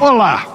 Olá!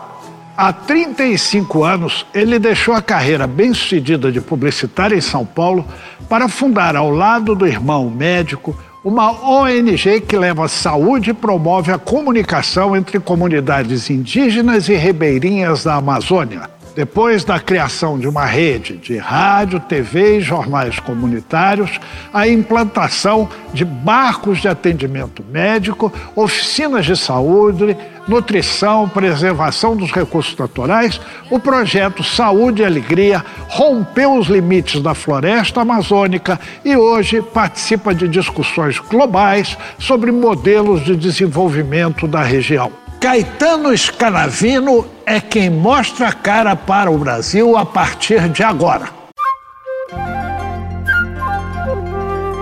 Há 35 anos, ele deixou a carreira bem-sucedida de publicitário em São Paulo para fundar, ao lado do irmão médico, uma ONG que leva saúde e promove a comunicação entre comunidades indígenas e ribeirinhas da Amazônia. Depois da criação de uma rede de rádio, TV e jornais comunitários, a implantação de barcos de atendimento médico, oficinas de saúde, nutrição, preservação dos recursos naturais, o projeto Saúde e Alegria rompeu os limites da floresta amazônica e hoje participa de discussões globais sobre modelos de desenvolvimento da região. Caetano Scanavino é quem mostra a cara para o Brasil a partir de agora.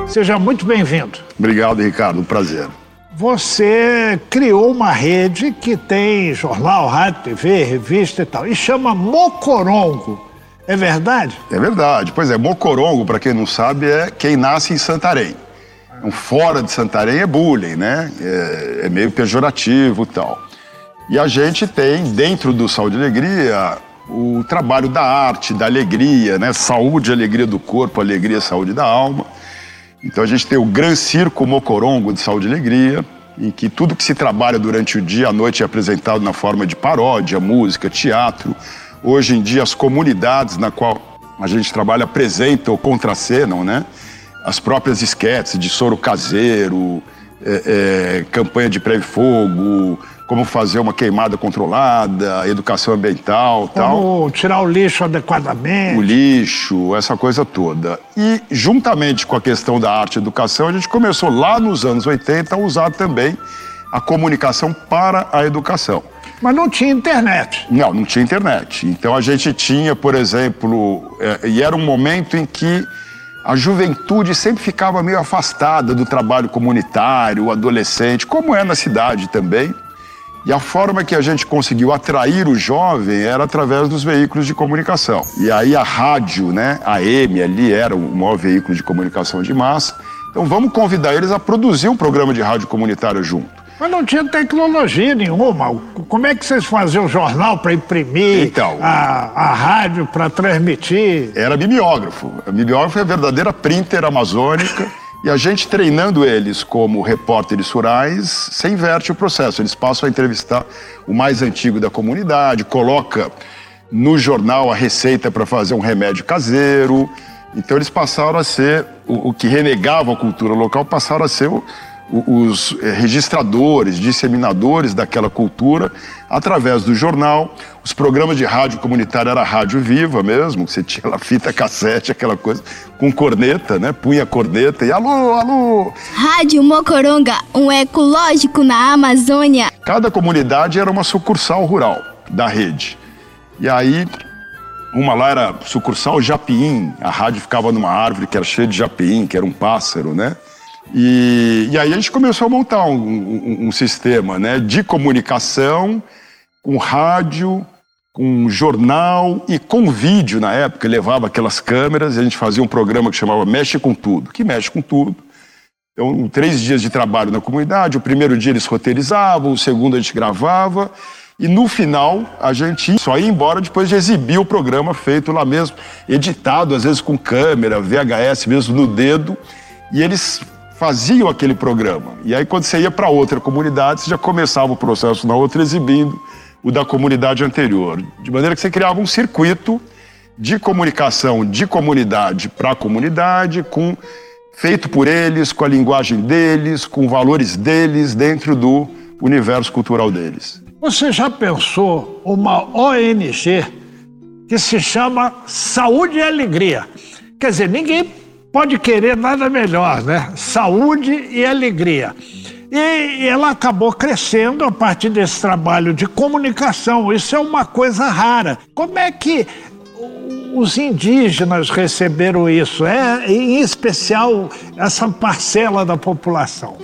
Seja muito bem-vindo. Obrigado, Ricardo. Um prazer. Você criou uma rede que tem jornal, rádio, TV, revista e tal, e chama Mocorongo. É verdade? É verdade. Pois é, Mocorongo, para quem não sabe, é quem nasce em Santarém. Um fora de Santarém é bullying, né? É, é meio pejorativo e tal. E a gente tem, dentro do Saúde e Alegria, o trabalho da arte, da alegria, né? Saúde, alegria do corpo, alegria, saúde da alma. Então a gente tem o Gran Circo Mocorongo de Saúde e Alegria, em que tudo que se trabalha durante o dia, à noite é apresentado na forma de paródia, música, teatro. Hoje em dia as comunidades na qual a gente trabalha apresentam ou contracenam, né? as próprias esquetes de soro caseiro, é, é, campanha de pré-fogo, como fazer uma queimada controlada, educação ambiental tal. Como tirar o lixo adequadamente. O lixo, essa coisa toda. E, juntamente com a questão da arte e educação, a gente começou lá nos anos 80 a usar também a comunicação para a educação. Mas não tinha internet. Não, não tinha internet. Então a gente tinha, por exemplo, é, e era um momento em que a juventude sempre ficava meio afastada do trabalho comunitário, o adolescente, como é na cidade também. E a forma que a gente conseguiu atrair o jovem era através dos veículos de comunicação. E aí a rádio, né, a M ali era o maior veículo de comunicação de massa. Então vamos convidar eles a produzir um programa de rádio comunitário junto. Mas não tinha tecnologia nenhuma. Como é que vocês faziam o jornal para imprimir, então, a, a rádio para transmitir? Era mimeógrafo. A mimeógrafo é a verdadeira printer amazônica. E a gente treinando eles como repórteres rurais, você inverte o processo. Eles passam a entrevistar o mais antigo da comunidade, coloca no jornal a receita para fazer um remédio caseiro. Então eles passaram a ser o, o que renegava a cultura local, passaram a ser o, os eh, registradores, disseminadores daquela cultura através do jornal. Os programas de rádio comunitária era rádio viva mesmo, você tinha lá fita cassete, aquela coisa, com corneta, né? Punha corneta e alô, alô. Rádio Mocoronga, um ecológico na Amazônia. Cada comunidade era uma sucursal rural da rede. E aí, uma lá era sucursal Japim, a rádio ficava numa árvore que era cheia de japim, que era um pássaro, né? E, e aí a gente começou a montar um, um, um sistema né, de comunicação com rádio, com jornal e com vídeo na época. levava aquelas câmeras e a gente fazia um programa que chamava Mexe com Tudo, que mexe com tudo. Então, três dias de trabalho na comunidade. O primeiro dia eles roteirizavam, o segundo a gente gravava. E no final, a gente só ia embora depois de exibir o programa feito lá mesmo, editado, às vezes com câmera, VHS mesmo no dedo. E eles faziam aquele programa. E aí, quando você ia para outra comunidade, você já começava o processo na outra exibindo o da comunidade anterior. De maneira que você criava um circuito de comunicação de comunidade para comunidade, com feito por eles, com a linguagem deles, com valores deles dentro do universo cultural deles. Você já pensou uma ONG que se chama Saúde e Alegria? Quer dizer, ninguém pode querer nada melhor, né? Saúde e alegria. E ela acabou crescendo a partir desse trabalho de comunicação. Isso é uma coisa rara. Como é que os indígenas receberam isso? É, em especial, essa parcela da população.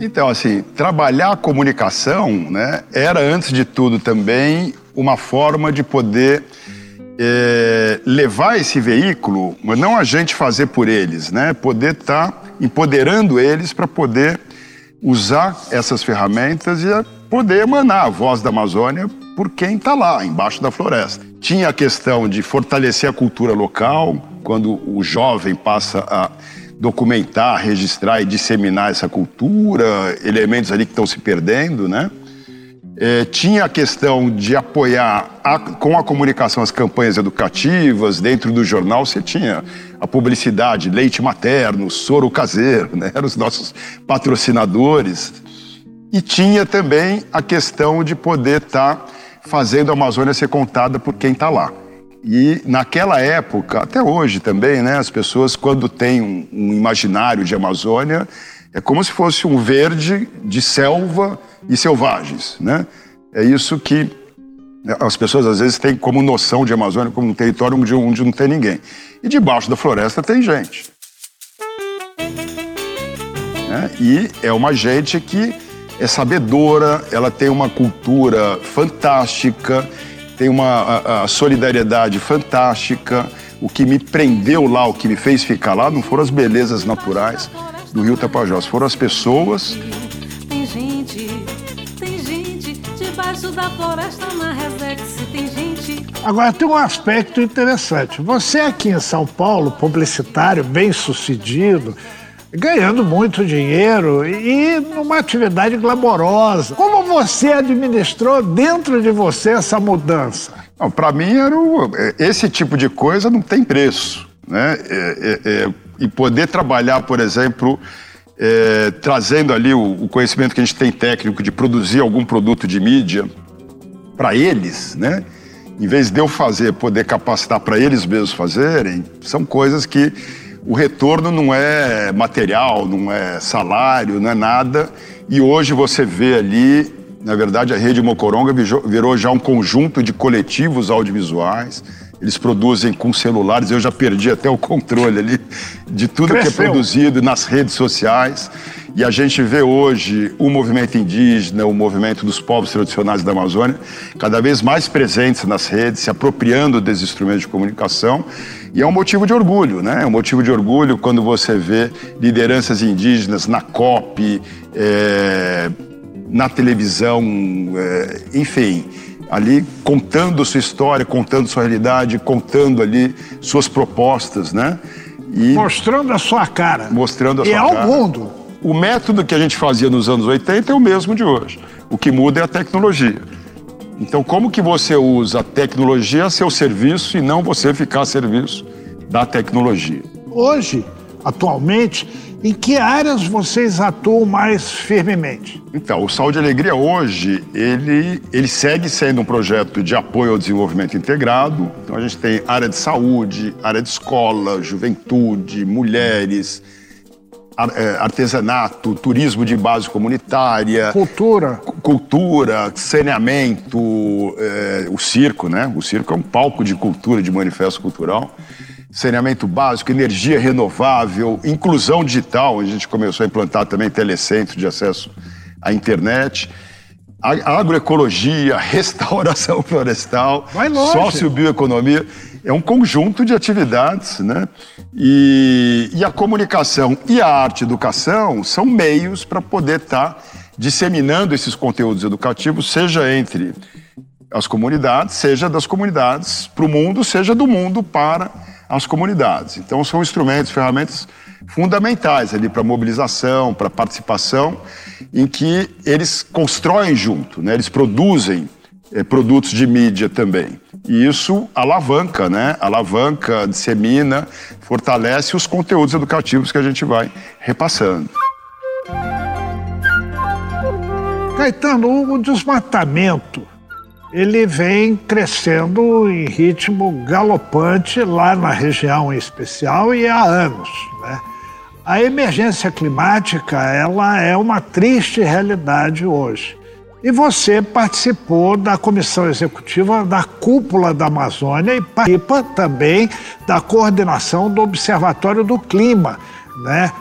Então, assim, trabalhar a comunicação né, era, antes de tudo, também uma forma de poder é, levar esse veículo, mas não a gente fazer por eles, né? Poder estar tá empoderando eles para poder usar essas ferramentas e poder emanar a voz da Amazônia por quem está lá, embaixo da floresta. Tinha a questão de fortalecer a cultura local, quando o jovem passa a documentar, registrar e disseminar essa cultura, elementos ali que estão se perdendo, né? É, tinha a questão de apoiar a, com a comunicação as campanhas educativas. Dentro do jornal você tinha a publicidade, leite materno, soro caseiro, né? eram os nossos patrocinadores. E tinha também a questão de poder estar tá fazendo a Amazônia ser contada por quem está lá. E naquela época, até hoje também, né, as pessoas, quando têm um, um imaginário de Amazônia, é como se fosse um verde de selva e selvagens. Né? É isso que as pessoas às vezes têm como noção de Amazônia como um território onde, onde não tem ninguém. E debaixo da floresta tem gente. Né? E é uma gente que é sabedora, ela tem uma cultura fantástica, tem uma a, a solidariedade fantástica. O que me prendeu lá, o que me fez ficar lá, não foram as belezas naturais do Rio Tapajós, foram as pessoas. Tem gente, tem gente debaixo da floresta na Resex, tem gente. Agora tem um aspecto interessante. Você aqui em São Paulo, publicitário, bem sucedido, ganhando muito dinheiro e numa atividade glamourosa. Como você administrou dentro de você essa mudança? Para mim, era o, é, esse tipo de coisa não tem preço. Né? É, é, é, e poder trabalhar, por exemplo, é, trazendo ali o, o, conhecimento que a gente tem técnico de produzir algum produto de mídia para eles, né? em vez de eu fazer, poder capacitar para eles mesmos fazerem, são coisas que o retorno não é material, não é salário, não é nada. E hoje você vê ali, na verdade, a Rede Mocoronga virou já um conjunto de coletivos audiovisuais. Eles produzem com celulares, eu já perdi até o controle ali de tudo Cresceu. que é produzido nas redes sociais. E a gente vê hoje o movimento indígena, o movimento dos povos tradicionais da Amazônia, cada vez mais presentes nas redes, se apropriando desses instrumentos de comunicação. E é um motivo de orgulho, né? É um motivo de orgulho quando você vê lideranças indígenas na COP, é, na televisão, é, enfim, ali contando sua história, contando sua realidade, contando ali suas propostas, né? E mostrando a sua cara. Mostrando a e sua cara. E ao mundo. O método que a gente fazia nos anos 80 é o mesmo de hoje. O que muda é a tecnologia. Então, como que você usa a tecnologia a seu serviço e não você ficar a serviço da tecnologia? Hoje, atualmente, em que áreas vocês atuam mais firmemente? Então, o Saúde e Alegria hoje, ele, ele segue sendo um projeto de apoio ao desenvolvimento integrado. Então, a gente tem área de saúde, área de escola, juventude, mulheres, é, artesanato, turismo de base comunitária, cultura, cultura, saneamento, é, o circo, né? O circo é um palco de cultura, de manifesto cultural. Saneamento básico, energia renovável, inclusão digital. A gente começou a implantar também telecentro de acesso à internet agroecologia, restauração florestal, sociobioeconomia. É um conjunto de atividades, né? E, e, a comunicação e a arte educação são meios para poder estar tá disseminando esses conteúdos educativos, seja entre as comunidades, seja das comunidades para o mundo, seja do mundo para as comunidades. Então, são instrumentos, ferramentas fundamentais ali para mobilização, para participação, em que eles constroem junto, né? eles produzem é, produtos de mídia também. E isso alavanca, né? Alavanca, dissemina, fortalece os conteúdos educativos que a gente vai repassando. Caetano, o desmatamento ele vem crescendo em ritmo galopante lá na região em especial e há anos. Né? A emergência climática ela é uma triste realidade hoje. E você participou da comissão executiva da Cúpula da Amazônia e participa também da coordenação do Observatório do Clima. Né?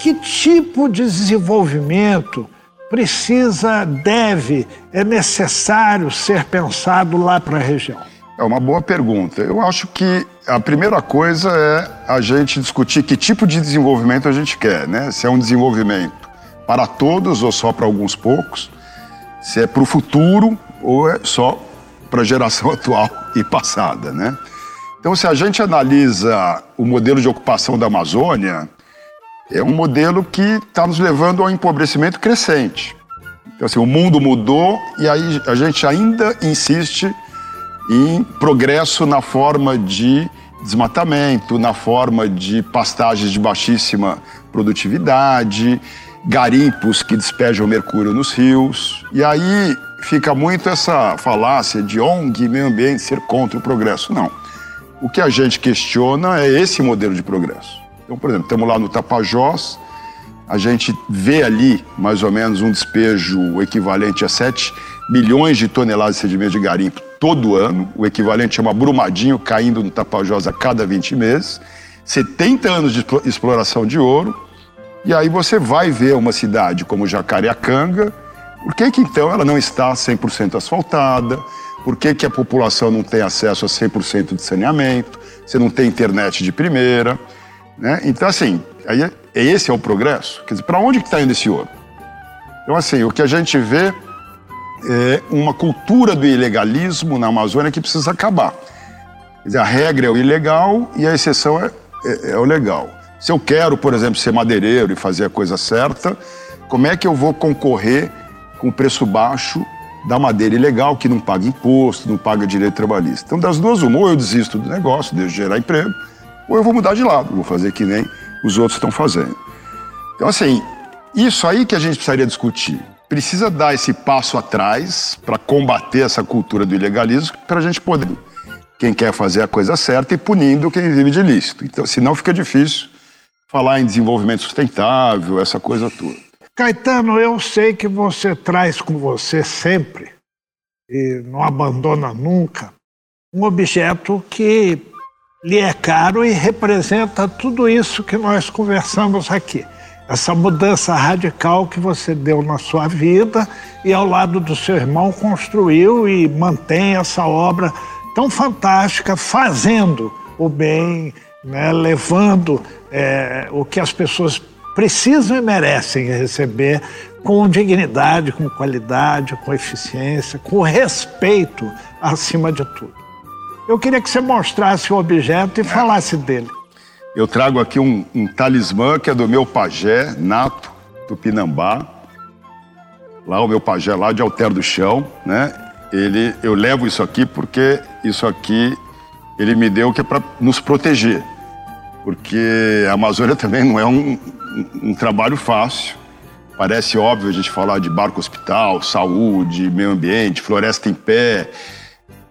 Que tipo de desenvolvimento precisa, deve, é necessário ser pensado lá para a região? É uma boa pergunta. Eu acho que a primeira coisa é a gente discutir que tipo de desenvolvimento a gente quer, né? Se é um desenvolvimento para todos ou só para alguns poucos, se é para o futuro ou é só para a geração atual e passada, né? Então, se a gente analisa o modelo de ocupação da Amazônia, é um modelo que está nos levando ao empobrecimento crescente. Então, assim, o mundo mudou e aí a gente ainda insiste em progresso na forma de desmatamento, na forma de pastagens de baixíssima produtividade, garimpos que despejam mercúrio nos rios. E aí fica muito essa falácia de ONG e meio ambiente ser contra o progresso. Não. O que a gente questiona é esse modelo de progresso. Então, por exemplo, estamos lá no Tapajós, a gente vê ali mais ou menos um despejo equivalente a 7 milhões de toneladas de sedimento de garimpo todo ano, o equivalente a uma Brumadinho caindo no Tapajós a cada 20 meses, 70 anos de exploração de ouro, e aí você vai ver uma cidade como Jacareacanga, por que, que então ela não está 100% asfaltada? Por que, que a população não tem acesso a 100% de saneamento? Você não tem internet de primeira? Né? Então, assim, aí, é, esse é o progresso. Quer dizer, para onde que está indo esse ouro? Então, assim, o que a gente vê é uma cultura do ilegalismo na Amazônia que precisa acabar. Quer dizer, a regra é o ilegal e a exceção é, é, é o legal. Se eu quero, por exemplo, ser madeireiro e fazer a coisa certa, como é que eu vou concorrer com o preço baixo da madeira ilegal, que não paga imposto, não paga direito trabalhista? Então, das duas, uma, ou eu desisto do negócio, deixo de gerar emprego, ou eu vou mudar de lado, vou fazer que nem os outros estão fazendo. Então, assim, isso aí que a gente precisaria discutir. Precisa dar esse passo atrás para combater essa cultura do ilegalismo, para a gente poder, quem quer fazer a coisa certa, e punindo quem vive de ilícito. Então, senão fica difícil falar em desenvolvimento sustentável, essa coisa toda. Caetano, eu sei que você traz com você sempre, e não abandona nunca, um objeto que lhe é caro e representa tudo isso que nós conversamos aqui. Essa mudança radical que você deu na sua vida e ao lado do seu irmão construiu e mantém essa obra tão fantástica, fazendo o bem, né, levando é, o que as pessoas precisam e merecem receber com dignidade, com qualidade, com eficiência, com respeito acima de tudo. Eu queria que você mostrasse o objeto e falasse dele. Eu trago aqui um, um talismã que é do meu pajé, Nato, Tupinambá. Lá o meu pajé lá de Alter do Chão, né? Ele, eu levo isso aqui porque isso aqui ele me deu que é para nos proteger porque a Amazônia também não é um, um, um trabalho fácil. Parece óbvio a gente falar de barco-hospital, saúde, meio ambiente, floresta em pé,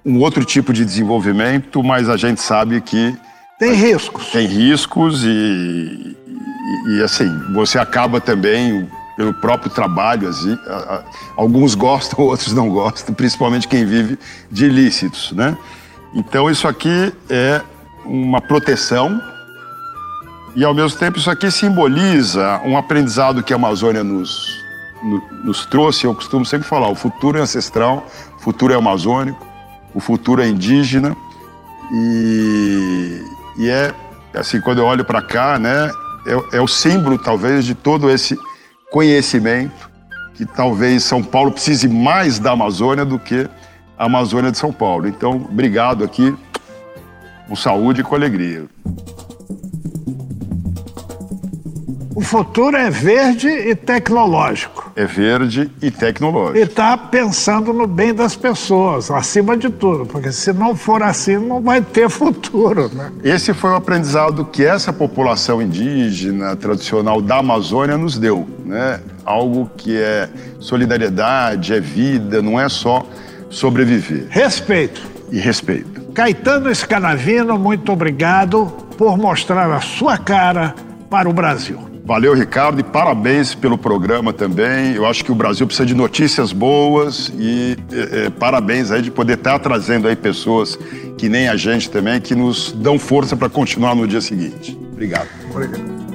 um outro tipo de desenvolvimento, mas a gente sabe que. Tem riscos. Tem riscos e, e, e assim, você acaba também, pelo próprio trabalho, assim, alguns gostam, outros não gostam, principalmente quem vive de ilícitos, né? Então, isso aqui é uma proteção e, ao mesmo tempo, isso aqui simboliza um aprendizado que a Amazônia nos, nos trouxe. Eu costumo sempre falar: o futuro é ancestral, o futuro é amazônico, o futuro é indígena. E, e é, assim, quando eu olho para cá, né, é, é o símbolo, talvez, de todo esse conhecimento que talvez São Paulo precise mais da Amazônia do que a Amazônia de São Paulo. Então, obrigado aqui, com saúde e com alegria. O futuro é verde e tecnológico. É verde e tecnológico. E está pensando no bem das pessoas, acima de tudo, porque se não for assim, não vai ter futuro. Né? Esse foi o aprendizado que essa população indígena tradicional da Amazônia nos deu. Né? Algo que é solidariedade, é vida, não é só sobreviver. Respeito. E respeito. Caetano Escanavino, muito obrigado por mostrar a sua cara para o Brasil. Valeu, Ricardo, e parabéns pelo programa também. Eu acho que o Brasil precisa de notícias boas e é, é, parabéns aí de poder estar trazendo aí pessoas que nem a gente também, que nos dão força para continuar no dia seguinte. Obrigado. Obrigado.